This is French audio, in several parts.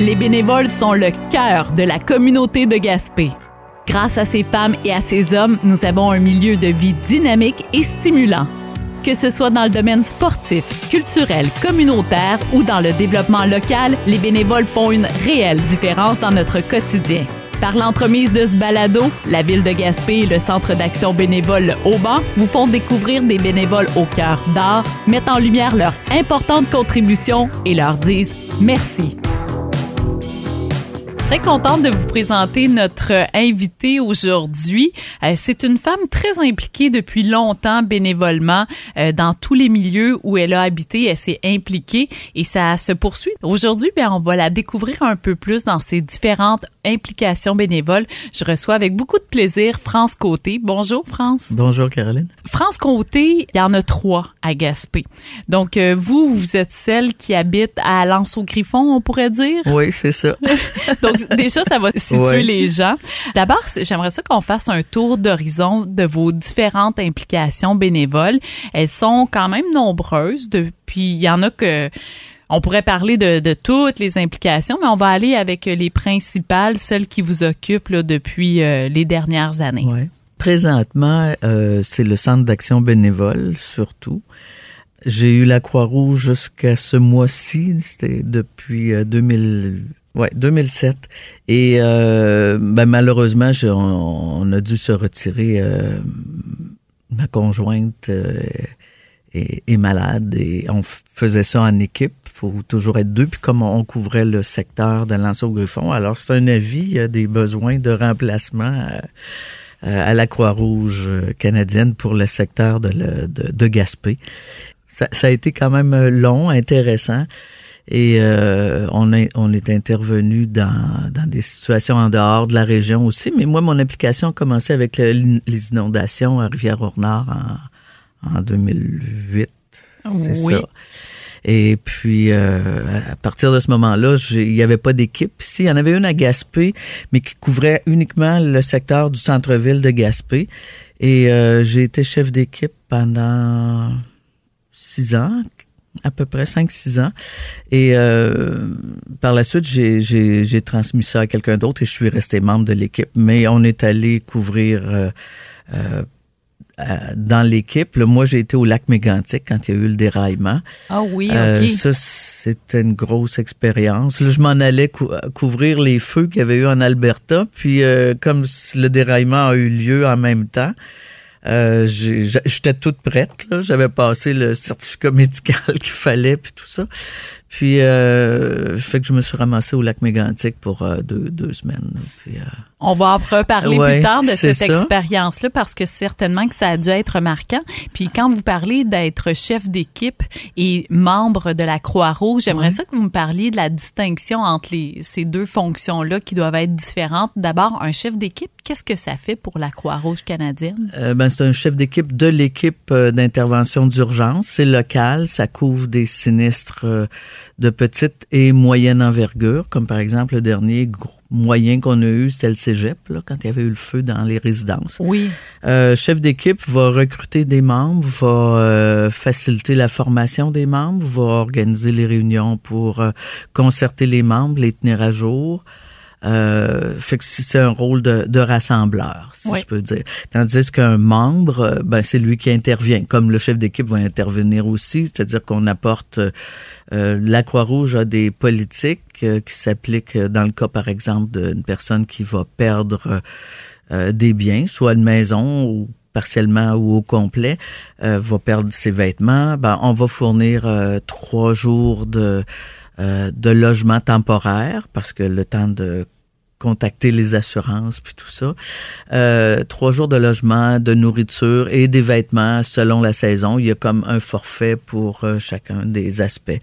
Les bénévoles sont le cœur de la communauté de Gaspé. Grâce à ces femmes et à ces hommes, nous avons un milieu de vie dynamique et stimulant. Que ce soit dans le domaine sportif, culturel, communautaire ou dans le développement local, les bénévoles font une réelle différence dans notre quotidien. Par l'entremise de ce balado, la ville de Gaspé et le Centre d'action bénévole Auban vous font découvrir des bénévoles au cœur d'art, mettent en lumière leur importante contribution et leur disent merci. Très contente de vous présenter notre invitée aujourd'hui. Euh, c'est une femme très impliquée depuis longtemps bénévolement euh, dans tous les milieux où elle a habité. Elle s'est impliquée et ça se poursuit. Aujourd'hui, bien, on va la découvrir un peu plus dans ses différentes implications bénévoles. Je reçois avec beaucoup de plaisir France Côté. Bonjour France. Bonjour Caroline. France Côté, il y en a trois à Gaspé. Donc euh, vous, vous êtes celle qui habite à Lens au Griffon, on pourrait dire? Oui, c'est ça. Donc déjà, ça va situer les gens. D'abord, j'aimerais ça qu'on fasse un tour d'horizon de vos différentes implications bénévoles. Elles sont quand même nombreuses. Depuis, il y en a que on pourrait parler de, toutes les implications, mais on va aller avec les principales, celles qui vous occupent depuis euh, les dernières années. Ouais. Présentement, euh, c'est le centre d'action bénévole surtout. J'ai eu la Croix-Rouge jusqu'à ce mois-ci, c'était depuis 2000, euh, ouais, 2007. Et ben, malheureusement, on, a dû se retirer. ma conjointe est, malade et on faisait ça en équipe. Il faut toujours être deux. Puis comme on couvrait le secteur de lanceau griffon alors c'est un avis, il y a des besoins de remplacement à, à la Croix-Rouge canadienne pour le secteur de, de, de Gaspé. Ça, ça, a été quand même long, intéressant. Et euh, on, est, on est intervenu dans, dans des situations en dehors de la région aussi. Mais moi, mon application a commencé avec les inondations à Rivière-Ornard en, en 2008. C'est ça. Et puis, euh, à partir de ce moment-là, il n'y avait pas d'équipe ici. Il y en avait une à Gaspé, mais qui couvrait uniquement le secteur du centre-ville de Gaspé. Et euh, j'ai été chef d'équipe pendant six ans, à peu près cinq, six ans. Et euh, par la suite, j'ai transmis ça à quelqu'un d'autre et je suis resté membre de l'équipe. Mais on est allé couvrir euh, dans l'équipe. Moi, j'ai été au lac Mégantic quand il y a eu le déraillement. Ah oui, euh, OK. ça, c'était une grosse expérience. Là, je m'en allais couvrir les feux qu'il y avait eu en Alberta. Puis, euh, comme le déraillement a eu lieu en même temps, j'étais toute prête. J'avais passé le certificat médical qu'il fallait, puis tout ça. Puis, euh, fait que je me suis ramassé au lac Mégantic pour deux, deux, semaines. Puis, on va en reparler plus tard de cette expérience-là parce que certainement que ça a dû être marquant. Puis quand vous parlez d'être chef d'équipe et membre de la Croix-Rouge, j'aimerais ça que vous me parliez de la distinction entre les, ces deux fonctions-là qui doivent être différentes. D'abord, un chef d'équipe, qu'est-ce que ça fait pour la Croix-Rouge canadienne? Euh, ben, c'est un chef d'équipe de l'équipe euh, d'intervention d'urgence. C'est local, ça couvre des sinistres euh, de petite et moyenne envergure, comme par exemple le dernier moyen qu'on a eu, c'était le cégep, là, quand il y avait eu le feu dans les résidences. Oui. Euh, chef d'équipe va recruter des membres, va euh, faciliter la formation des membres, va organiser les réunions pour euh, concerter les membres, les tenir à jour. Euh, fait que c'est un rôle de, de rassembleur, si je peux dire. Tandis qu'un membre, euh, ben c'est lui qui intervient, comme le chef d'équipe va intervenir aussi, c'est-à-dire qu'on apporte euh, la Croix-Rouge a des politiques euh, qui s'appliquent dans le cas, par exemple, d'une personne qui va perdre des biens, soit une maison ou partiellement ou au complet, va perdre ses vêtements. Ben, on va fournir trois jours de de logement temporaire parce que le temps de contacter les assurances puis tout ça. Euh, trois jours de logement, de nourriture et des vêtements selon la saison. Il y a comme un forfait pour euh, chacun des aspects.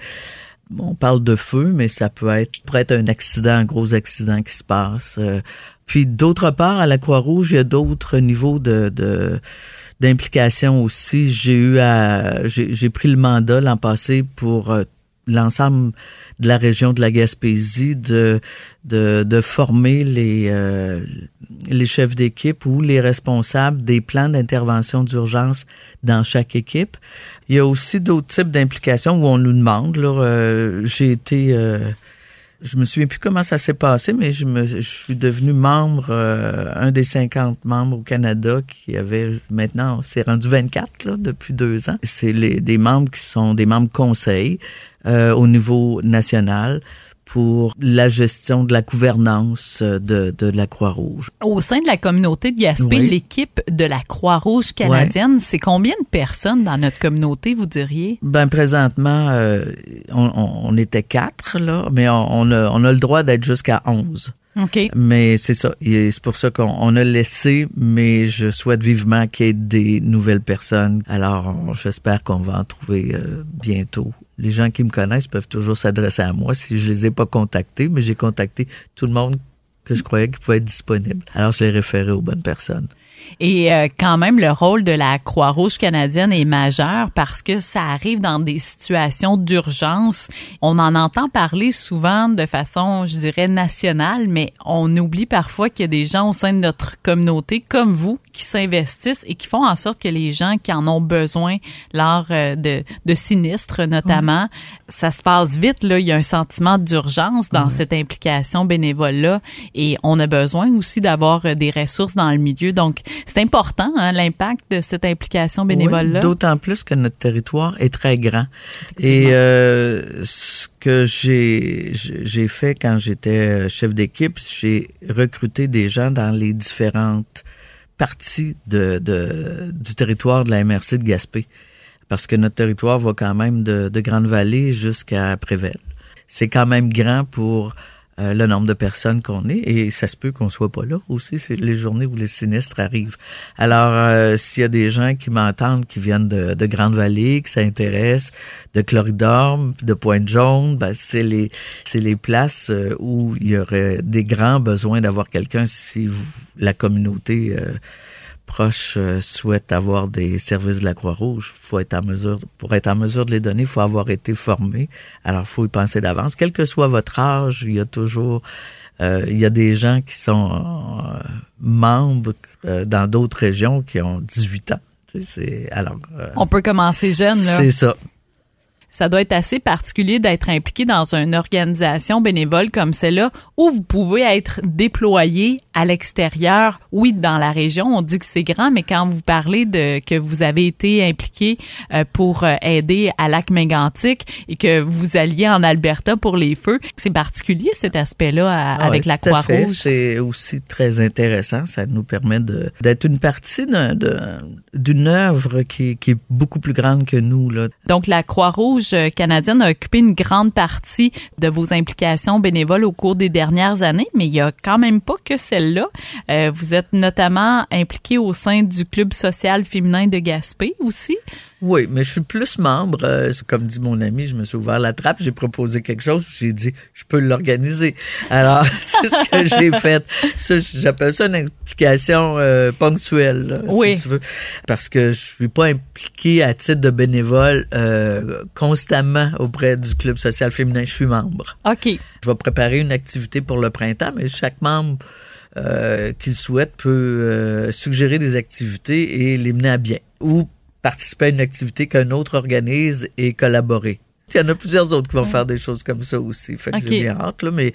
on parle de feu, mais ça peut être, peut être un accident, un gros accident qui se passe. Euh. puis d'autre part, à la Croix-Rouge, il y a d'autres niveaux de, de d'implication aussi. J'ai eu à, j'ai pris le mandat l'an passé pour l'ensemble de la région de la Gaspésie de de, former les euh, les chefs d'équipe ou les responsables des plans d'intervention d'urgence dans chaque équipe. Il y a aussi d'autres types d'implications où on nous demande. Là, euh, j'ai été euh, je me souviens plus comment ça s'est passé, mais je, me, je suis devenu membre, euh, un des 50 membres au Canada qui avait maintenant, c'est rendu 24 là, depuis deux ans. C'est des membres qui sont des membres conseils euh, au niveau national pour la gestion de la gouvernance euh, de, de la Croix-Rouge. Au sein de la communauté de Gaspé, l'équipe de la Croix-Rouge canadienne, c'est combien de personnes dans notre communauté, vous diriez? Ben présentement, euh, on, on, était quatre, là, mais on, on, a, on a le droit d'être jusqu'à 11. Okay. Mais c'est ça. C'est pour ça qu'on a laissé, mais je souhaite vivement qu'il y ait des nouvelles personnes. Alors, j'espère qu'on va en trouver euh, bientôt. Les gens qui me connaissent peuvent toujours s'adresser à moi si je les ai pas contactés, mais j'ai contacté tout le monde que je croyais qui pouvait être disponible. Alors, je l'ai référé aux bonnes personnes. Et euh, quand même, le rôle de la Croix-Rouge canadienne est majeur parce que ça arrive dans des situations d'urgence. On en entend parler souvent de façon, je dirais, nationale, mais on oublie parfois qu'il y a des gens au sein de notre communauté, comme vous, qui s'investissent et qui font en sorte que les gens qui en ont besoin lors euh, de, de sinistres, notamment, ça se passe vite. Là, il y a un sentiment d'urgence dans cette implication bénévole-là et on a besoin aussi d'avoir euh, des ressources dans le milieu. Donc, c'est important, hein, l'impact de cette implication bénévole-là. D'autant plus que notre territoire est très grand. Et euh, ce que j'ai j'ai fait quand j'étais chef d'équipe, j'ai recruté des gens dans les différentes parties de, de, du territoire de la MRC de Gaspé. Parce que notre territoire va quand même de, de Grande-Vallée jusqu'à Prével. C'est quand même grand pour euh, le nombre de personnes qu'on est et ça se peut qu'on soit pas là aussi. C'est les journées où les sinistres arrivent. Alors, euh, s'il y a des gens qui m'entendent, qui viennent de, de Grande-Vallée, qui s'intéressent, de Cloridorme, de Pointe-Jaune, ben, c'est les c'est les places euh, où il y aurait des grands besoins d'avoir quelqu'un si la communauté proches euh, souhaitent avoir des services de la Croix-Rouge, faut être en mesure, pour être en mesure de les donner, il faut avoir été formé. Alors, il faut y penser d'avance. Quel que soit votre âge, il y a toujours, euh, il y a des gens qui sont euh, membres dans d'autres régions qui ont 18 ans. Alors, On peut commencer jeune, là. C'est ça ça doit être assez particulier d'être impliqué dans une organisation bénévole comme celle-là où vous pouvez être déployé à l'extérieur. Oui, dans la région, on dit que c'est grand, mais quand vous parlez de que vous avez été impliqué euh, pour euh, aider à lac mégantic et que vous alliez en Alberta pour les feux, c'est particulier cet aspect-là ah avec la Croix-Rouge. C'est aussi très intéressant. Ça nous permet d'être une partie d'une œuvre qui, qui, est beaucoup plus grande que nous. Là. Donc la Croix-Rouge euh, canadienne a occupé une grande partie de vos implications bénévoles au cours des dernières années, mais il y a quand même pas que celle-là. Euh, vous êtes notamment impliqué au sein du Club social féminin de Gaspé aussi. Oui, mais je suis plus membre. Euh, comme dit mon ami, je me suis ouvert la trappe, j'ai proposé quelque chose, j'ai dit, je peux l'organiser. Alors, c'est ce que j'ai fait. j'appelle ça une implication euh, ponctuelle, oui. si tu veux. Parce que je suis pas impliqué à titre de bénévole euh, constamment auprès du Club social féminin. Je suis membre. OK. Je vais préparer une activité pour le printemps, mais chaque membre euh, qu'il souhaite peut suggérer des activités et les mener à bien. Ou participer à une activité qu'un autre organise et collaborer. Il y en a plusieurs autres qui vont faire des choses comme ça aussi. Fait que j'ai bien hâte, là, mais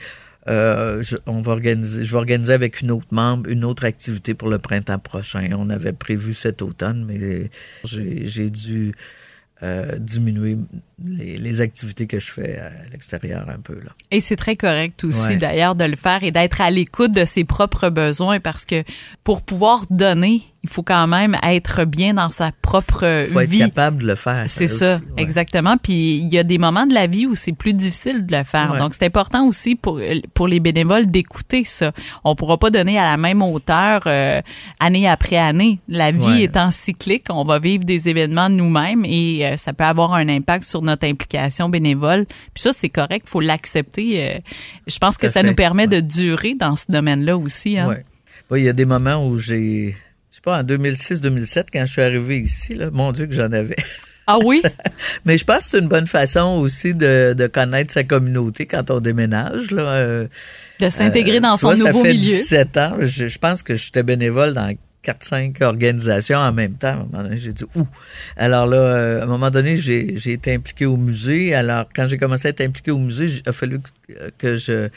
euh, je, on va organiser, je vais organiser avec une autre membre une autre activité pour le printemps prochain. On avait prévu cet automne, mais j'ai dû euh, diminuer les, les, activités que je fais à l'extérieur un peu. Là. Et c'est très correct aussi d'ailleurs de le faire et d'être à l'écoute de ses propres besoins parce que pour pouvoir donner, il faut quand même être bien dans sa propre faut vie. Être capable de le faire. C'est ça, exactement. Puis il y a des moments de la vie où c'est plus difficile de le faire. Donc c'est important aussi pour pour les bénévoles d'écouter ça. On pourra pas donner à la même hauteur euh, année après année. La vie étant cyclique, on va vivre des événements nous-mêmes et euh, ça peut avoir un impact sur notre implication bénévole. Puis ça, c'est correct, faut l'accepter. Euh, je pense que ça nous permet de durer dans ce domaine-là aussi. Hein. Oui, il y a des moments où j'ai, je sais pas, en 2006-2007, quand je suis arrivé ici, là, mon Dieu que j'en avais. Ah oui? Mais je pense que c'est une bonne façon aussi de, de, connaître sa communauté quand on déménage. Là. de s'intégrer euh, dans son nouveau ça fait milieu. 17 ans. Je, je pense que j'étais bénévole dans quatre, cinq organisations en même temps. À un moment donné, j'ai dit où. Alors là, euh, à un moment donné, j'ai, été impliqué au musée. Alors, quand j'ai commencé à être impliqué au musée, il a fallu que je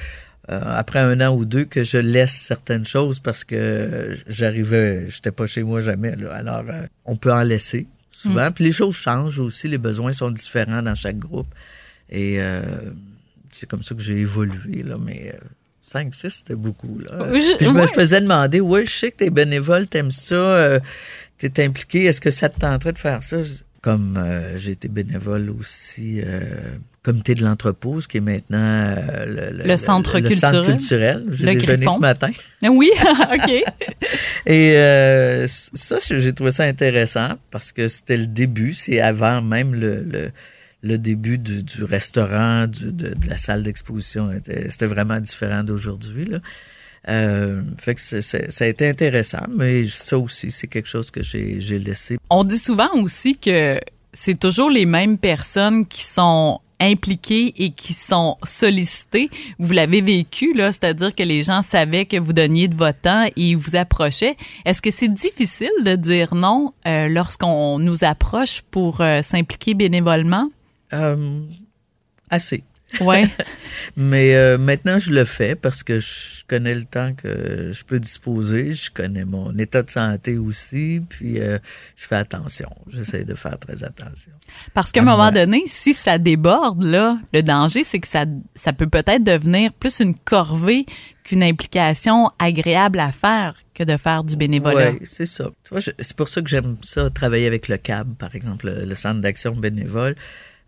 euh, après un an ou deux que je laisse certaines choses parce que j'arrivais, j'étais pas chez moi jamais. Là. Alors, euh, on peut en laisser souvent. Mm. Puis les choses changent aussi, les besoins sont différents dans chaque groupe. Et euh, c'est comme ça que j'ai évolué, là, mais... 5, 6, c'était beaucoup. Là. Je, Puis je me faisais demander, oui, je sais que t'es bénévole, t'aimes ça, t'es impliqué, est-ce que ça te tenterait de faire ça? Comme j'ai été bénévole aussi comité de l'entrepôt, qui est maintenant euh, le, centre culturel. Centre culturel. J'ai déjeuné ce matin. Oui, OK. Et euh, ça, j'ai trouvé ça intéressant parce que c'était le début, c'est avant même le, le, début du, du restaurant, du, de, la salle d'exposition. C'était vraiment différent d'aujourd'hui. Là. Euh, fait que ça a été intéressant, mais ça aussi, c'est quelque chose que j'ai laissé. On dit souvent aussi que c'est toujours les mêmes personnes qui sont impliqués et qui sont sollicités. Vous l'avez vécu, là, c'est-à-dire que les gens savaient que vous donniez de votre temps et vous approchaient. Est-ce que c'est difficile de dire non euh, lorsqu'on nous approche pour euh, s'impliquer bénévolement? Euh, assez. Ouais. Mais euh, maintenant, je le fais parce que je connais le temps que je peux disposer. Je connais mon état de santé aussi. Puis, euh, je fais attention. J'essaie de faire très attention. Parce qu'à un moment donné, si ça déborde, là, le danger, c'est que ça, ça peut peut-être devenir plus une corvée qu'une implication agréable à faire que de faire du bénévolat. Oui, c'est ça. C'est pour ça que j'aime ça, travailler avec le CAB, par exemple, le Centre d'action bénévole.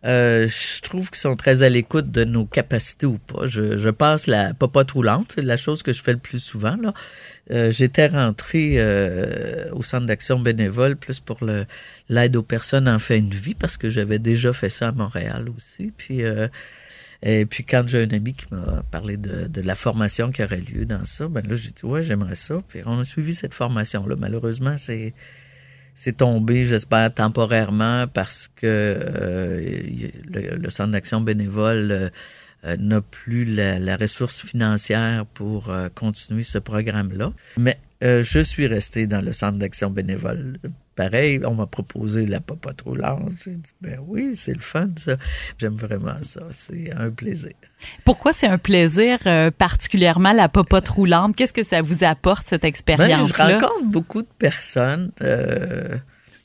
Euh, je trouve qu'ils sont très à l'écoute de nos capacités ou pas. Je, je passe la popote roulante, c'est la chose que je fais le plus souvent. Là. Euh, j'étais rentré euh, au centre d'action bénévole plus pour l'aide aux personnes en fin de vie parce que j'avais déjà fait ça à Montréal aussi. Puis et puis quand j'ai un ami qui m'a parlé de, de, la formation qui aurait lieu dans ça, ben là j'ai dit ouais j'aimerais ça. Puis on a suivi cette formation là. Malheureusement c'est c'est tombé, j'espère, temporairement parce que euh, le, Centre d'action bénévole euh, euh, n'a plus la, ressource financière pour continuer ce programme-là. Mais je suis resté dans le Centre d'action bénévole. Pareil, on m'a proposé la popote roulante. J'ai dit, ben oui, c'est le fun, ça. J'aime vraiment ça. C'est un plaisir. Pourquoi c'est un plaisir, particulièrement la popote roulante? Qu'est-ce que ça vous apporte, cette expérience-là? Ben, je rencontre beaucoup de personnes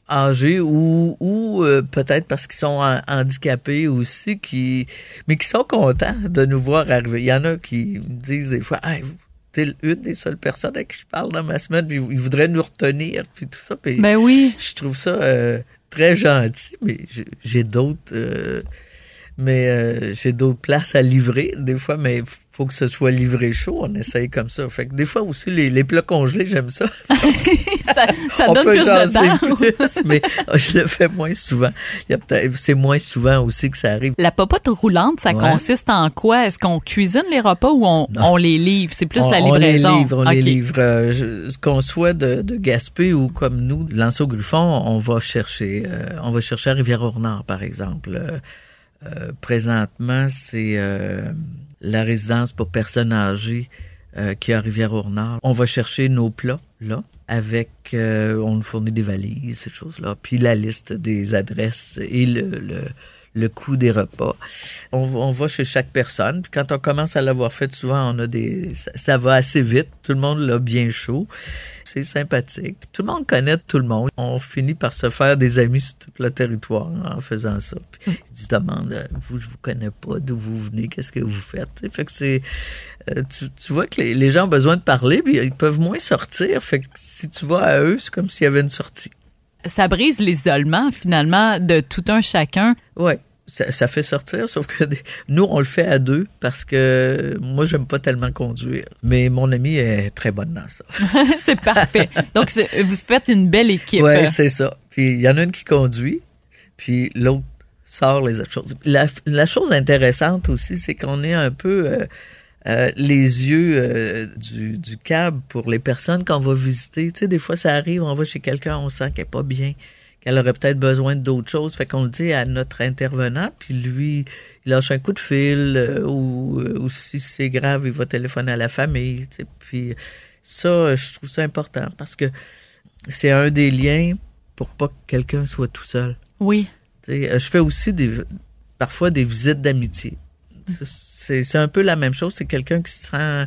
âgés ou, ou euh, peut-être parce qu'ils sont handicapés aussi, qui, mais qui sont contents de nous voir arriver. Il y en a qui me disent des fois, hey, t'es une des seules personnes à qui je parle dans ma semaine, puis ils voudraient nous retenir, puis tout ça. Puis ben oui. Je trouve ça euh, très gentil, mais j'ai d'autres... Euh, mais j'ai d'autres places à livrer des fois, mais faut que ce soit livré chaud. On essaye comme ça. Fait que des fois aussi, les, les plats congelés, j'aime ça. ça, ça donne plus de temps. Mais je le fais moins souvent. C'est moins souvent aussi que ça arrive. La popote roulante, ça consiste en quoi? Est-ce qu'on cuisine les repas ou on, on les livre? C'est plus la livraison. On les livre. On les livre. Euh, qu'on soit de, de Gaspé ou comme nous, de Lanceau Griffon, on va chercher. Euh, on va chercher à Rivière-au-Nord, par exemple. Euh, présentement, c'est la résidence pour personnes âgées euh, qui est à Rivière-au-Nord. On va chercher nos plats là avec euh, on nous fournit des valises, ces choses-là, puis la liste des adresses et le, le coût des repas. On, on, va chez chaque personne, puis quand on commence à l'avoir fait, souvent on a des ça, ça va assez vite, tout le monde l'a bien chaud. C'est sympathique. Tout le monde connaît tout le monde. On finit par se faire des amis sur tout le territoire en faisant ça. Puis, ils se demandent, euh, vous, je vous connais pas, d'où vous venez, qu'est-ce que vous faites. Fait que c'est, euh, tu, vois que les, gens ont besoin de parler, puis ils peuvent moins sortir. Fait que si tu vas à eux, c'est comme s'il y avait une sortie. Ça brise l'isolement, finalement, de tout un chacun. Oui ça, fait sortir, sauf que nous, on le fait à deux parce que moi, j'aime pas tellement conduire. Mais mon ami est très bonne dans ça. c'est parfait. Donc, vous faites une belle équipe. Oui, c'est ça. Puis, il y en a une qui conduit, puis l'autre sort les autres choses. La, chose intéressante aussi, c'est qu'on est un peu euh, euh, les yeux euh, du, du cab pour les personnes qu'on va visiter. Tu sais, des fois, ça arrive, on va chez quelqu'un, on sent qu'elle n'est pas bien elle aurait peut-être besoin d'autres choses. Fait qu'on le dit à notre intervenant, puis lui, il lâche un coup de fil, euh, ou, ou, si c'est grave, il va téléphoner à la famille. Puis ça, je trouve ça important parce que c'est un des liens pour pas que quelqu'un soit tout seul. Oui. Tu sais, je fais aussi des, parfois des visites d'amitié. C'est c'est un peu la même chose. C'est quelqu'un qui se sent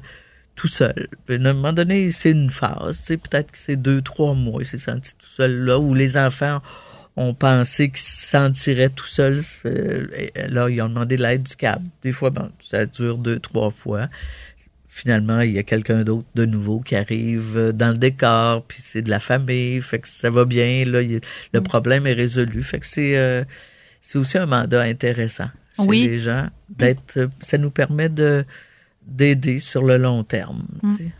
tout seul. Puis, à un moment donné, c'est une phase. Tu sais, peut-être que c'est deux, trois mois. Il s'est senti tout seul là, où les enfants ont pensé qu'ils se sentiraient tout seuls. Là, ils ont demandé l'aide du câble. Des fois, bon, ça dure deux, trois fois. Finalement, il y a quelqu'un d'autre de nouveau qui arrive dans le décor, puis c'est de la famille, fait que ça va bien, là, il- le problème est résolu. Fait que c'est euh, c'est aussi un mandat intéressant chez Oui. les gens d'être ça nous permet de d'aider sur le long terme. tu sais.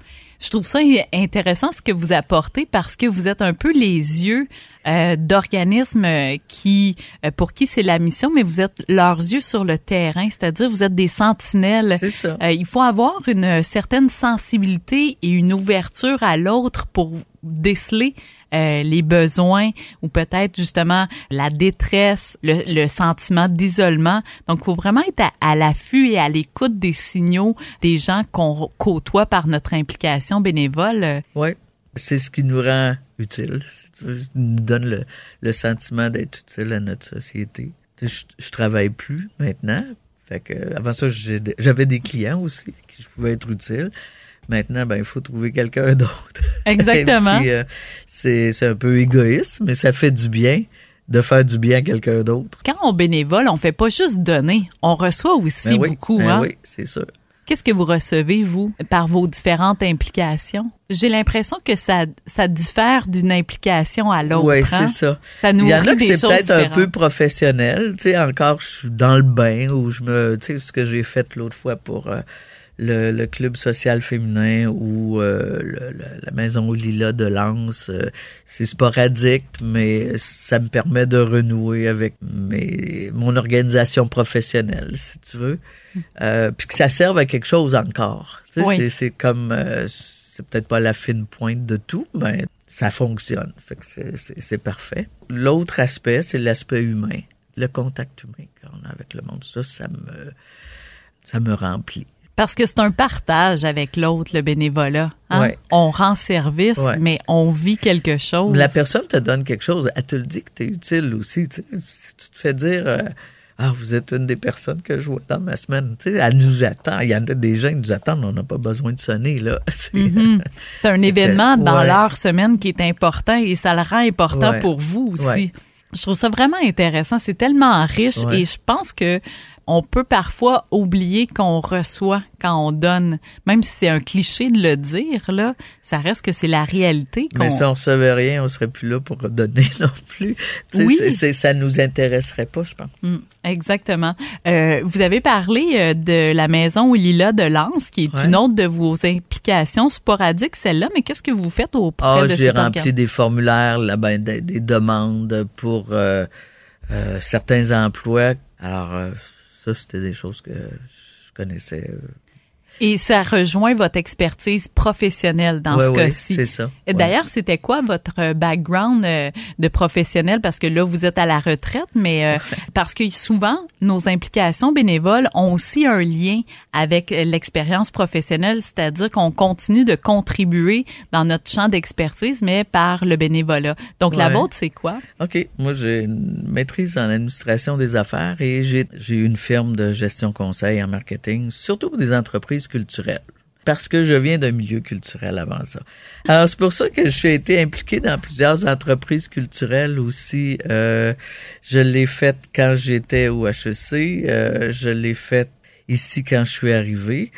Je trouve ça intéressant ce que vous apportez parce que vous êtes un peu les yeux euh, d'organismes euh, qui, euh, pour qui c'est la mission, mais vous êtes leurs yeux sur le terrain, c'est-à-dire vous êtes des sentinelles. C'est ça. Euh, il faut avoir une certaine sensibilité et une ouverture à l'autre pour déceler euh, les besoins ou peut-être justement la détresse, le, sentiment d'isolement. Donc, il faut vraiment être à, l'affût et à l'écoute des signaux des gens qu'on côtoie par notre implication bénévole. Oui, c'est ce qui nous rend utile, nous donne le, le sentiment d'être utile à notre société. Je, je travaille plus maintenant. Fait que avant ça, j'avais des clients aussi qui je pouvais être utile. Maintenant, ben, il faut trouver quelqu'un d'autre. Exactement. Euh, c'est un peu égoïste, mais ça fait du bien de faire du bien à quelqu'un d'autre. Quand on bénévole, on fait pas juste donner, on reçoit aussi Ben oui, beaucoup. ben hein? oui, c'est sûr. Qu'est-ce que vous recevez, vous, par vos différentes implications? J'ai l'impression que ça, ça diffère d'une implication à l'autre. Oui, hein? c'est ça. Ça Il nourrit y en a que c'est peut-être un peu professionnel. Tu sais, encore, je suis dans le bain où je me. Tu sais, ce que j'ai fait l'autre fois pour euh, le, le club social féminin ou euh, le- le- la maison au lilas de Lens. euh, c'est sporadique, mais ça me permet de renouer avec mes, mon organisation professionnelle, si tu veux. Euh, puis que ça serve à quelque chose encore. Tu sais, Oui. c'est- comme. c'est peut-être pas la fine pointe de tout, mais ça fonctionne. Fait que c'est parfait. L'autre aspect, c'est l'aspect humain, le contact humain qu'on a avec le monde. Ça, ça me, ça me remplit. Parce que c'est un partage avec l'autre, le bénévolat. hein? Ouais. On rend service, Ouais. mais on vit quelque chose. La personne te donne quelque chose, elle te le dit que tu es utile aussi. Tu, sais. Si tu te fais dire euh, Ah, vous êtes une des personnes que je vois dans ma semaine. Tu sais, elle nous attend. Il y en a des gens qui nous attendent, on n'a pas besoin de sonner. là. C'est- Mhm. C'est un événement dans Ouais. leur semaine qui est important et ça le rend important Ouais. pour vous aussi. Ouais. Je trouve ça vraiment intéressant. C'est tellement riche et je pense que on peut parfois oublier qu'on reçoit quand on donne. Même si c'est un cliché de le dire, là, ça reste que c'est la réalité. Mais si on recevait rien, on serait plus là pour donner non plus. Tu sais, Oui. c'est- c'est- ça nous intéresserait pas, je pense. Mm, exactement. Euh, vous avez parlé euh, de la maison au Lila de Lens, qui est Ouais. une autre de vos implications sporadiques, celle-là. Mais qu'est-ce que vous faites auprès Ah, de j'ai rempli organe? des formulaires, là, ben, des, des demandes pour euh, euh, certains emplois. Alors, ça, c'était des choses que je connaissais. Et ça rejoint votre expertise professionnelle dans ce cas-ci. c'est ça. D'ailleurs, c'était quoi votre euh, background euh, de professionnel? Parce que là, vous êtes à la retraite, mais euh, parce que souvent, nos implications bénévoles ont aussi un lien avec l'expérience professionnelle, c'est-à-dire qu'on continue de contribuer dans notre champ d'expertise, mais par le bénévolat. Donc, la vôtre, c'est quoi? OK. Moi, j'ai une maîtrise en administration des affaires et j'ai j'ai une firme de gestion conseil en marketing, surtout pour des entreprises culturelles. Parce que je viens d'un milieu culturel avant ça. Alors, c'est pour ça que j'ai été impliqué dans plusieurs entreprises culturelles aussi. Euh, je l'ai fait quand j'étais au HEC. Euh, je l'ai fait ici quand je suis arrivé.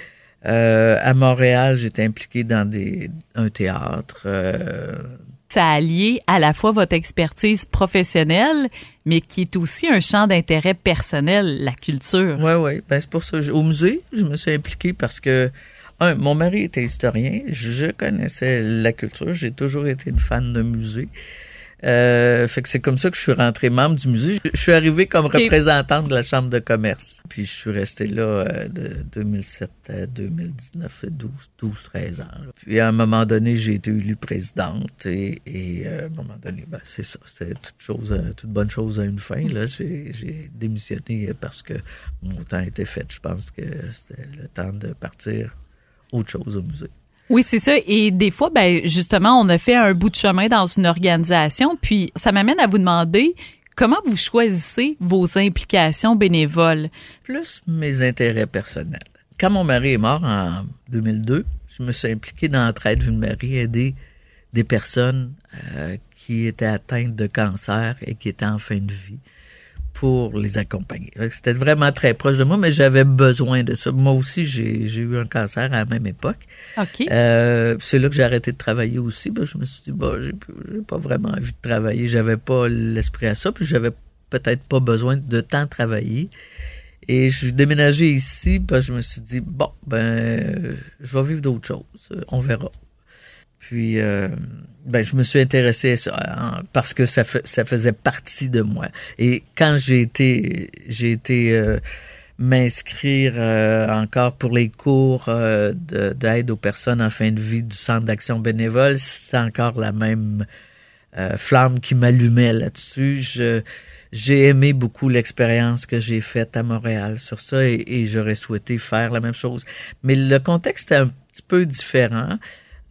Euh, à Montréal, j'étais impliqué dans des, un théâtre. Ça allie à la fois votre expertise professionnelle, mais qui est aussi un champ d'intérêt personnel, la culture. Oui, oui. Ben, c'est pour ça. Au musée, je me suis impliqué parce que, un, mon mari était historien. Je connaissais la culture. J'ai toujours été une fan de musée. Euh, fait que c'est comme ça que je suis rentré membre du musée. Je, suis arrivé comme Ok. représentant de la chambre de commerce. Puis je suis resté là euh, de 2007 à 2019, 12, 12 13 ans. là. Puis à un moment donné, j'ai été élue présidente et, et, euh, à un moment donné, ben, c'est ça. C'est toute chose, toute bonne chose à une fin. Là, j'ai, j'ai démissionné parce que mon temps était fait. Je pense que c'était le temps de partir autre chose au musée. Oui, c'est ça. Et des fois, ben justement, on a fait un bout de chemin dans une organisation, puis ça m'amène à vous demander comment vous choisissez vos implications bénévoles? Plus mes intérêts personnels. Quand mon mari est mort en 2002, je me suis impliqué dans l'entraide d'une Marie, aider des personnes euh, qui étaient atteintes de cancer et qui étaient en fin de vie pour les accompagner. C'était vraiment très proche de moi, mais j'avais besoin de ça. Moi aussi, j'ai eu un cancer à la même époque. OK. Euh, c'est là que j'ai arrêté de travailler aussi. Ben, je me suis dit, bah, j'ai pas vraiment envie de travailler. J'avais pas l'esprit à ça, puis j'avais peut-être pas besoin de tant travailler. Et je suis déménagé ici, ben, je me suis dit, bon, ben, je vais vivre d'autres choses. On verra. Puis, euh, ben, je me suis intéressé à ça hein, parce que ça, faisait partie de moi. Et quand j'ai été, j'ai été euh, m'inscrire euh, encore pour les cours d'aide aux personnes en fin de vie du Centre d'action bénévole, c'est encore la même flamme qui m'allumait là-dessus. Je, j'ai aimé beaucoup l'expérience que j'ai faite à Montréal sur ça et j'aurais souhaité faire la même chose. Mais le contexte est un petit peu différent.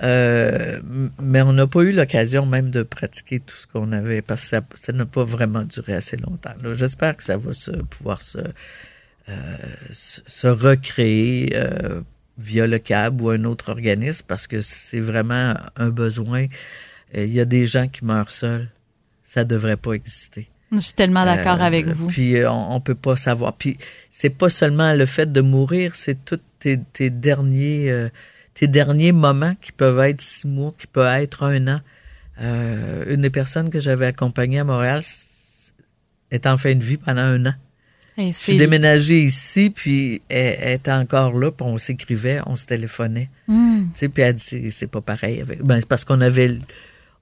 Euh, mais on n'a pas eu l'occasion même de pratiquer tout ce qu'on avait parce que ça, n'a pas vraiment duré assez longtemps. J'espère que ça va se, pouvoir se, euh, se recréer euh, via le CAB ou un autre organisme parce que c'est vraiment un besoin. Il y a des gens qui meurent seuls. Ça devrait pas exister. Je suis tellement d'accord avec vous. Puis on, on peut pas savoir. Puis c'est pas seulement le fait de mourir, c'est tous tes, tes derniers tes derniers moments qui peuvent être six mois, qui peuvent être un an. Euh, une des personnes que j'avais accompagnée à Montréal est en fin de vie pendant un an. je suis déménagée ici, puis elle, était encore là, puis on s'écrivait, on se téléphonait. Hmm. Tu sais, puis elle dit, c'est pas pareil. Avec... Ben, c'est parce qu'on avait,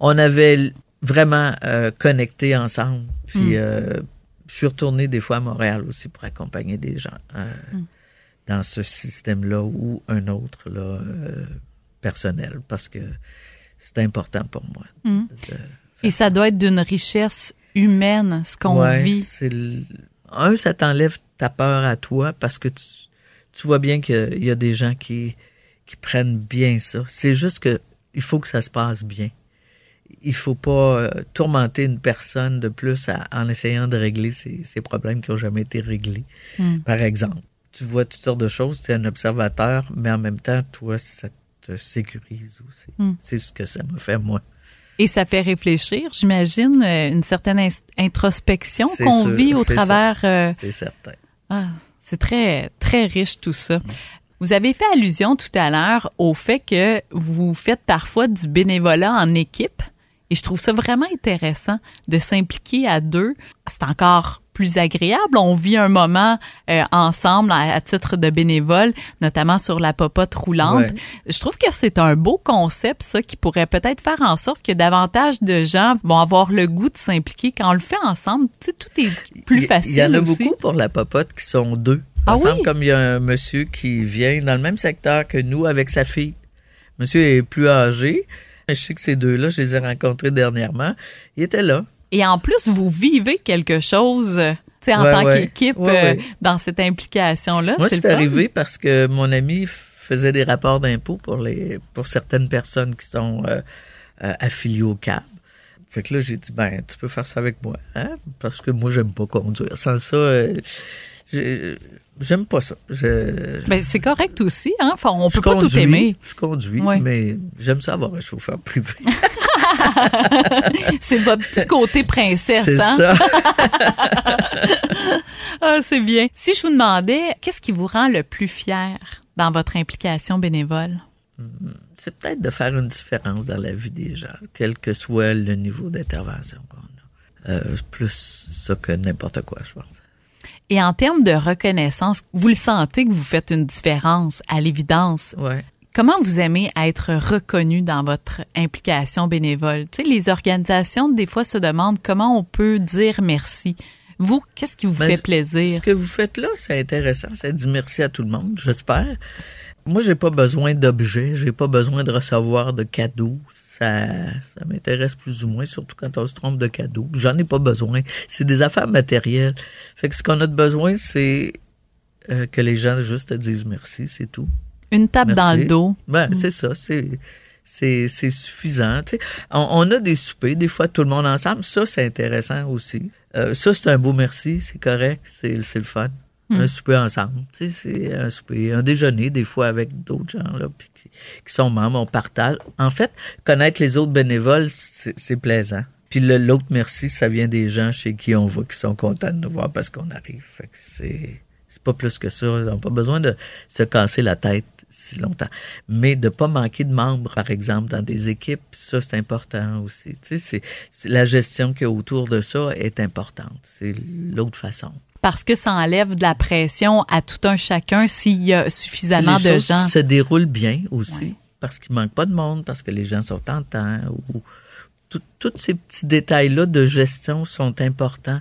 on avait vraiment euh, connecté ensemble. Puis hmm. euh, je suis retournée des fois à Montréal aussi pour accompagner des gens. Hmm dans ce système-là ou un autre là, euh, personnel parce que c'est important pour moi. Mm. Et ça doit être d'une richesse humaine, ce qu'on vit. Un, ça t'enlève ta peur à toi parce que tu, tu vois bien qu'il y a des gens qui, qui prennent bien ça. C'est juste que il faut que ça se passe bien. Il faut pas euh, tourmenter une personne de plus en essayant de régler ses, problèmes qui n'ont jamais été réglés, mm. par exemple tu vois toutes sortes de choses, tu es un observateur, mais en même temps, toi, ça te sécurise aussi. Hmm. C'est ce que ça me fait, moi. Et ça fait réfléchir, j'imagine, euh, une certaine introspection qu'on vit au travers. Euh, c'est certain. Ah, c'est très, très riche tout ça. Vous avez fait allusion tout à l'heure au fait que vous faites parfois du bénévolat en équipe. Et je trouve ça vraiment intéressant de s'impliquer à deux. C'est encore plus agréable. On vit un moment euh, ensemble à, titre de bénévole, notamment sur la popote roulante. Je trouve que c'est un beau concept, ça, qui pourrait peut-être faire en sorte que davantage de gens vont avoir le goût de s'impliquer. Quand on le fait ensemble, tu sais, tout est plus facile. Il y en a beaucoup pour la popote qui sont deux. Ah oui? comme il y a un monsieur qui vient dans le même secteur que nous avec sa fille. Monsieur est plus âgé. Je sais que ces deux-là, je les ai rencontrés dernièrement. Ils étaient là. Et en plus, vous vivez quelque chose tu en tant qu'équipe euh, dans cette implication-là. Moi, c'est arrivé parce que mon ami faisait des rapports d'impôts pour les pour certaines personnes qui sont euh, euh, affiliées au CAB. Fait que là, j'ai dit, ben, tu peux faire ça avec moi, hein? Parce que moi, j'aime pas conduire. Sans ça, J'aime pas ça. Ben, c'est correct aussi, hein? Enfin, on peut pas tout aimer. Je conduis, mais j'aime ça avoir un chauffeur privé. c'est votre petit côté princesse, c'est hein? Ça. ah, c'est bien. Si je vous demandais, qu'est-ce qui vous rend le plus fier dans votre implication bénévole? Hmm, c'est peut-être de faire une différence dans la vie des gens, quel que soit le niveau d'intervention qu'on a. Euh, plus ça que n'importe quoi, je pense. Et en termes de reconnaissance, vous le sentez que vous faites une différence à l'évidence. Ouais. Comment vous aimez être reconnu dans votre implication bénévole? Tu sais, les organisations, des fois, se demandent comment on peut dire merci. Vous, qu'est-ce qui vous ben, fait plaisir? Ce que vous faites là, c'est intéressant. Ça dit merci à tout le monde, j'espère. Moi, j'ai pas besoin d'objets, j'ai pas besoin de recevoir de cadeaux ça, ça m'intéresse plus ou moins, surtout quand on se trompe de cadeaux. J'en ai pas besoin. C'est des affaires matérielles. Fait que ce qu'on a de besoin, c'est euh, que les gens juste te disent merci, c'est tout. Une tape dans le dos. Ben, c'est ça, c'est c'est suffisant. On, on, a des soupers, des fois tout le monde ensemble. Ça, c'est intéressant aussi. Euh, ça, c'est un beau merci, c'est correct, c'est le fun. Un souper ensemble. C'est un souper, un déjeuner, des fois avec d'autres gens là, qui, qui, sont membres, on partage. En fait, connaître les autres bénévoles, c'est plaisant. Puis l'autre merci, ça vient des gens chez qui on va, qui sont contents de nous voir parce qu'on arrive. Fait que c'est pas plus que ça. On n'a pas besoin de se casser la tête si longtemps. Mais de pas manquer de membres, par exemple, dans des équipes, ça, c'est important aussi. Tu sais, c'est, la gestion qu'il y a autour de ça est importante. C'est l'autre façon. Parce que ça enlève de la pression à tout un chacun s'il y a suffisamment de gens. se déroulent bien aussi. Parce qu'il manque pas de monde, parce que les gens sont en temps. Ou, tous ces petits détails-là de gestion sont importants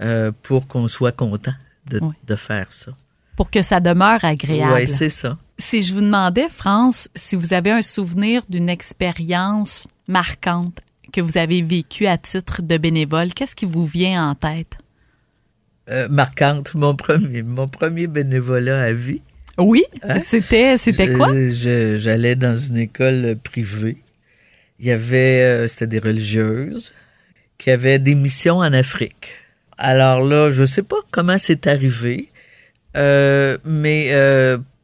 euh, pour qu'on soit content de, de faire ça. Pour que ça demeure agréable. Oui, c'est ça. Si je vous demandais, France, si vous avez un souvenir d'une expérience marquante que vous avez vécue à titre de bénévole, qu'est-ce qui vous vient en tête? Euh, marquante, mon premier, mon premier bénévolat à vie. Oui, hein? c'était, c'était quoi? J'allais dans une école privée. Il y avait, euh, c'était des religieuses qui avaient des missions en Afrique. Alors là, je sais pas comment c'est arrivé, euh, mais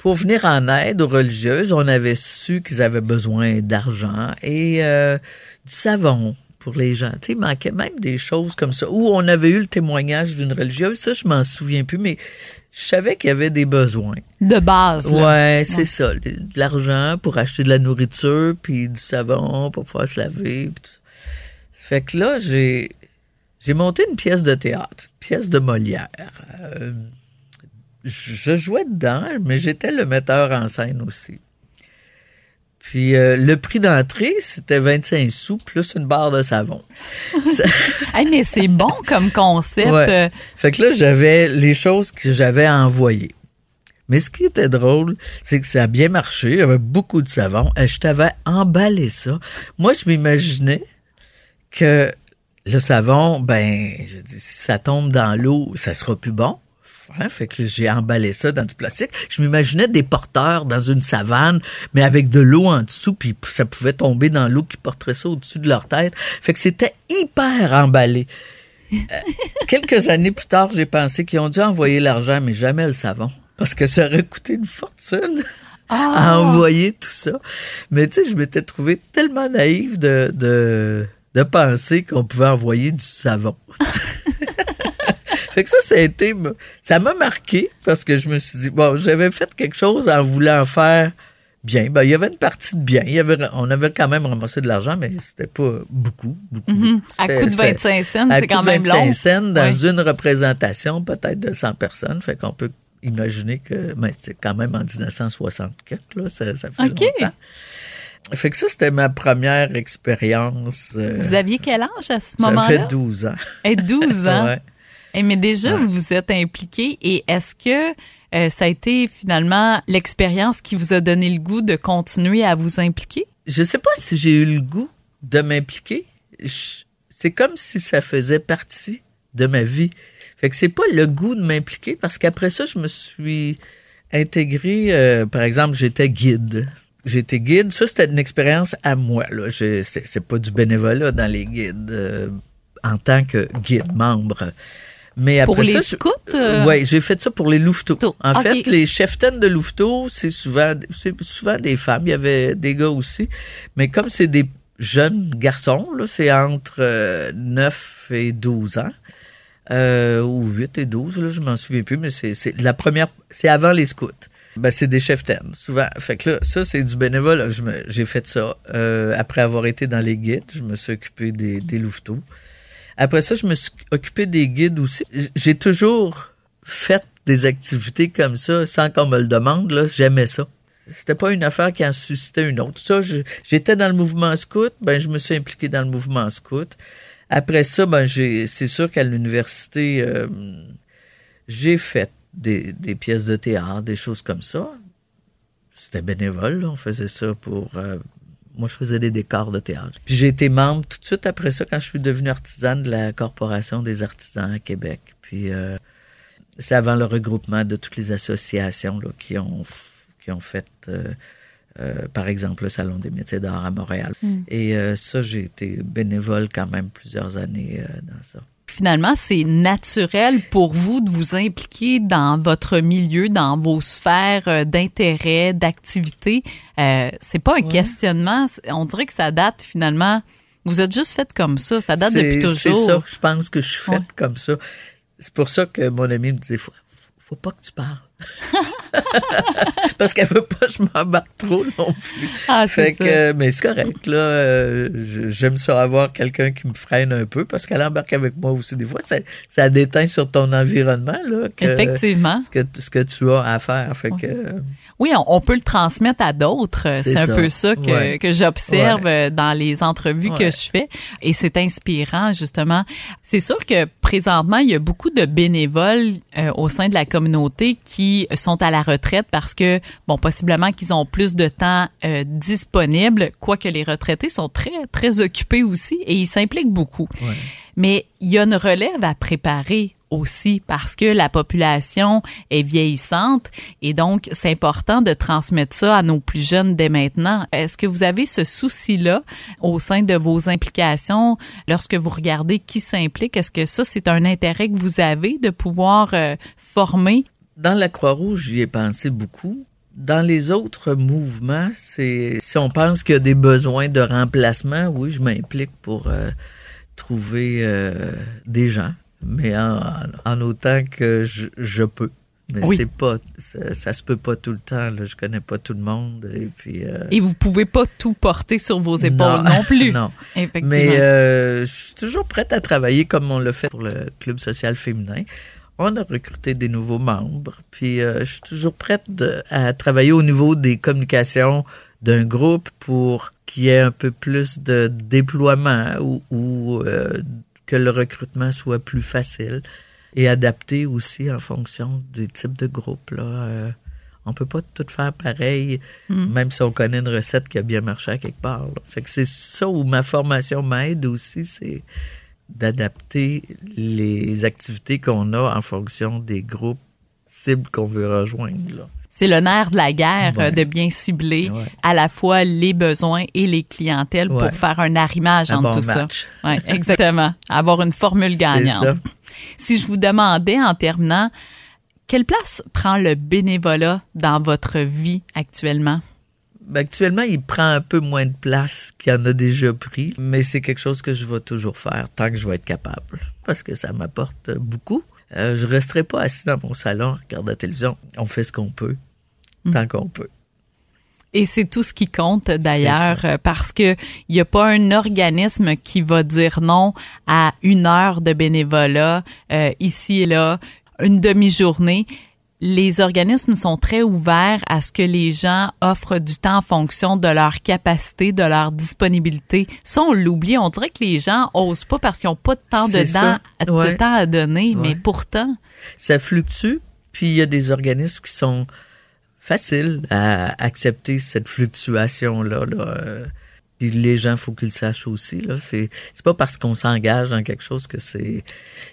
pour venir en aide aux religieuses, on avait su qu'ils avaient besoin d'argent et euh, du savon pour les gens. Tu sais, il manquait même des choses comme ça. Ou on avait eu le témoignage d'une religieuse, ça, je m'en souviens plus, mais je savais qu'il y avait des besoins. De base. Là. Ouais, c'est ça. De l'argent pour acheter de la nourriture, puis du savon pour pouvoir se laver. Fait que là, j'ai j'ai monté une pièce de théâtre, une pièce de Molière. Euh, je jouais dedans, mais j'étais le metteur en scène aussi. Puis euh, le prix d'entrée, c'était 25 sous plus une barre de savon. mais c'est bon comme concept. Fait que là, j'avais les choses que j'avais envoyées. Mais ce qui était drôle, c'est que ça a bien marché. Il y avait beaucoup de savon. Et je t'avais emballé ça. Moi, je m'imaginais que le savon, ben, je dis, si ça tombe dans l'eau, ça sera plus bon. Fait que j'ai emballé ça dans du plastique. Je m'imaginais des porteurs dans une savane, mais avec de l'eau en dessous, puis ça pouvait tomber dans l'eau qui porterait ça au-dessus de leur tête. Fait que c'était hyper emballé. Euh, quelques années plus tard, j'ai pensé qu'ils ont dû envoyer l'argent, mais jamais le savon. Parce que ça aurait coûté une fortune à ah! envoyer tout ça. Mais tu sais, je m'étais trouvé tellement naïve de, de, de penser qu'on pouvait envoyer du savon. Fait que ça, ça a été, ça m'a marqué parce que je me suis dit, bon, j'avais fait quelque chose en voulant faire bien. Ben, il y avait une partie de bien. Il y avait, on avait quand même ramassé de l'argent, mais c'était pas beaucoup, beaucoup. Mm-hmm. À coup de 25 cents, c'est quand même long. 25 cents dans une représentation peut-être de 100 personnes. Fait qu'on peut imaginer que, mais c'était quand même en 1964, là, ça, ça fait longtemps. Fait que ça, c'était ma première expérience. Euh, vous aviez quel âge à ce moment-là? J'avais 12 ans. Et 12 ans? ouais. Eh, mais déjà, vous vous êtes impliqué et est-ce que euh, ça a été finalement l'expérience qui vous a donné le goût de continuer à vous impliquer? Je sais pas si j'ai eu le goût de m'impliquer. C'est comme si ça faisait partie de ma vie. Fait que c'est pas le goût de m'impliquer parce qu'après ça, je me suis intégré, euh, par exemple, j'étais guide. J'étais guide. Ça, c'était une expérience à moi. Là. C'est, pas du bénévolat dans les guides euh, en tant que guide membre. Mais après pour les scouts? Euh? Oui, j'ai fait ça pour les louveteaux. En fait, les cheftaines de louveteaux, c'est souvent, c'est souvent des femmes. Il y avait des gars aussi. Mais comme c'est des jeunes garçons, là, c'est entre 9 euh, et 12 ans. Euh, ou 8 et 12, là, je m'en souviens plus, mais c'est la première, c'est avant les scouts. Ben, c'est des cheftaines, souvent. Fait que là, ça, c'est du bénévole. J'ai fait ça. après avoir été dans les guides, je me suis occupé des, des louveteaux. Après ça, je me suis occupé des guides aussi. J'ai toujours fait des activités comme ça sans qu'on me le demande. Là, j'aimais ça. C'était pas une affaire qui en suscitait une autre. Ça, j'étais dans le mouvement scout, ben je me suis impliqué dans le mouvement scout. Après ça, ben j'ai, c'est sûr qu'à l'université, euh, j'ai fait des, pièces de théâtre, des choses comme ça. C'était bénévole, on faisait ça pour euh, moi, je faisais des décors de théâtre. Puis j'ai été membre tout de suite après ça, quand je suis devenu artisane de la Corporation des artisans à Québec. Puis euh, c'est avant le regroupement de toutes les associations là, qui ont qui ont fait, par exemple, le Salon des métiers d'art à Montréal. Mm. Et ça, j'ai été bénévole quand même plusieurs années dans ça finalement, c'est naturel pour vous de vous impliquer dans votre milieu, dans vos sphères euh, d'intérêt, d'activité. Euh, c'est pas un questionnement. On dirait que ça date finalement. Vous êtes juste fait comme ça. Ça date depuis toujours. C'est ça. Je pense que je suis faite comme ça. C'est pour ça que mon ami me disait, faut, pas que tu parles. Parce qu'elle veut pas que je m'embarque trop non plus. Ah, fait que, mais c'est correct, là. Euh, j'aime ça avoir quelqu'un qui me freine un peu parce qu'elle embarque avec moi aussi. Des fois, ça, ça déteint sur ton environnement, là. Effectivement. Ce que, ce que tu as à faire. Fait que, oui, on, peut le transmettre à d'autres. C'est un peu ça que, que j'observe euh, dans les entrevues que je fais. Et c'est inspirant, justement. C'est sûr que présentement, il y a beaucoup de bénévoles euh, au sein de la communauté qui sont à la retraite parce que, bon, possiblement qu'ils ont plus de temps euh, disponible, quoique les retraités sont très, très occupés aussi et ils s'impliquent beaucoup. Mais il y a une relève à préparer aussi parce que la population est vieillissante et donc c'est important de transmettre ça à nos plus jeunes dès maintenant. Est-ce que vous avez ce souci-là au sein de vos implications lorsque vous regardez qui s'implique? Est-ce que ça, c'est un intérêt que vous avez de pouvoir euh, former? Dans la Croix-Rouge, j'y ai pensé beaucoup. Dans les autres mouvements, c'est si on pense qu'il y a des besoins de remplacement, oui, je m'implique pour euh, trouver euh, des gens mais en, autant que je, peux. Mais c'est pas, ça, se peut pas tout le temps. Là. Je connais pas tout le monde. Et puis. Euh, et vous pouvez pas tout porter sur vos épaules non, plus. non. Mais euh, je suis toujours prête à travailler comme on l'a fait pour le club social féminin. On a recruté des nouveaux membres. Puis euh, je suis toujours prête à travailler au niveau des communications d'un groupe pour qu'il y ait un peu plus de déploiement ou, ou que le recrutement soit plus facile et adapté aussi en fonction des types de groupes. Là. Euh, on peut pas tout faire pareil, mm. même si on connaît une recette qui a bien marché à quelque part. Fait que c'est ça où ma formation m'aide aussi, c'est d'adapter les activités qu'on a en fonction des groupes cibles qu'on veut rejoindre. C'est le nerf de la guerre euh, de bien cibler à la fois les besoins et les clientèles pour faire un arrimage entre tout ça. Oui, exactement. Avoir une formule gagnante. Si je vous demandais en terminant, quelle place prend le bénévolat dans votre vie actuellement? Ben, actuellement, il prend un peu moins de place qu'il en a déjà pris, mais c'est quelque chose que je vais toujours faire tant que je vais être capable, parce que ça m'apporte beaucoup. Euh, je resterai pas assis dans mon salon, regarde la télévision. On fait ce qu'on peut, mm. tant qu'on peut. Et c'est tout ce qui compte d'ailleurs, parce que il n'y a pas un organisme qui va dire non à une heure de bénévolat euh, ici et là, une demi-journée les organismes sont très ouverts à ce que les gens offrent du temps en fonction de leur capacité, de leur disponibilité. Ça, on l'oublie. On dirait que les gens osent pas parce qu'ils n'ont pas de temps dedans, de temps à donner, mais pourtant. Ça fluctue, puis il y a des organismes qui sont faciles à accepter cette fluctuation-là. Là. Euh, les gens, faut qu'ils le sachent aussi. Là, c'est c'est pas parce qu'on s'engage dans quelque chose que c'est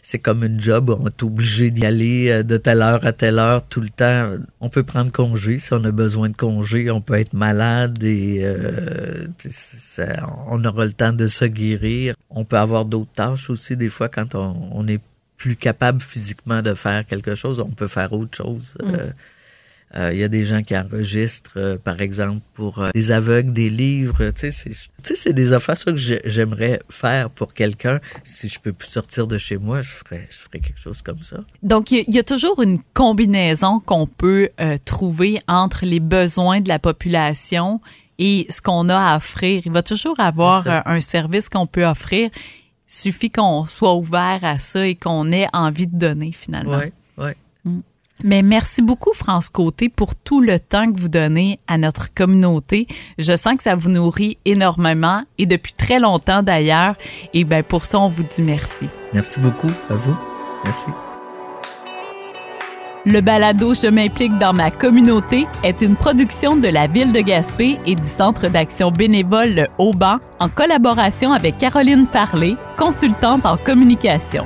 c'est comme une job. On est obligé d'y aller euh, de telle heure à telle heure tout le temps. On peut prendre congé si on a besoin de congé. On peut être malade et euh, on aura le temps de se guérir. On peut avoir d'autres tâches aussi des fois quand on, on est plus capable physiquement de faire quelque chose. On peut faire autre chose. Euh, euh, il y a des gens qui enregistrent, euh, par exemple, pour euh, des aveugles, des livres. Tu sais, c'est des affaires ça que j'aimerais faire pour quelqu'un. Si je peux plus sortir de chez moi, je ferais, je ferais quelque chose comme ça. Donc, il y, a toujours une combinaison qu'on peut trouver entre les besoins de la population et ce qu'on a à offrir. Il va toujours avoir un service qu'on peut offrir. Il suffit qu'on soit ouvert à ça et qu'on ait envie de donner finalement. Oui, oui. Mm. Mais merci beaucoup, France Côté, pour tout le temps que vous donnez à notre communauté. Je sens que ça vous nourrit énormément et depuis très longtemps d'ailleurs. Et bien, pour ça, on vous dit merci. Merci beaucoup à vous. Merci. Le balado Je m'implique dans ma communauté est une production de la Ville de Gaspé et du Centre d'action bénévole Le Haut-Banc en collaboration avec Caroline Parlé, consultante en communication.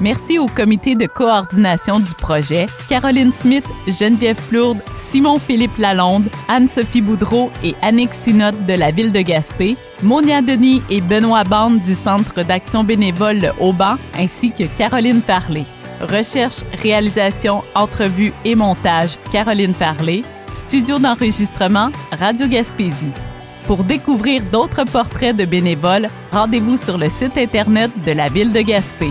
Merci au comité de coordination du projet, Caroline Smith, Geneviève Plourde, Simon-Philippe Lalonde, Anne-Sophie Boudreau et Annick Sinotte de la ville de Gaspé, Monia Denis et Benoît Bande du Centre d'action bénévole Le Auban, ainsi que Caroline Parlé. Recherche, réalisation, entrevue et montage, Caroline Parlé. Studio d'enregistrement, Radio Gaspésie. Pour découvrir d'autres portraits de bénévoles, rendez-vous sur le site Internet de la ville de Gaspé.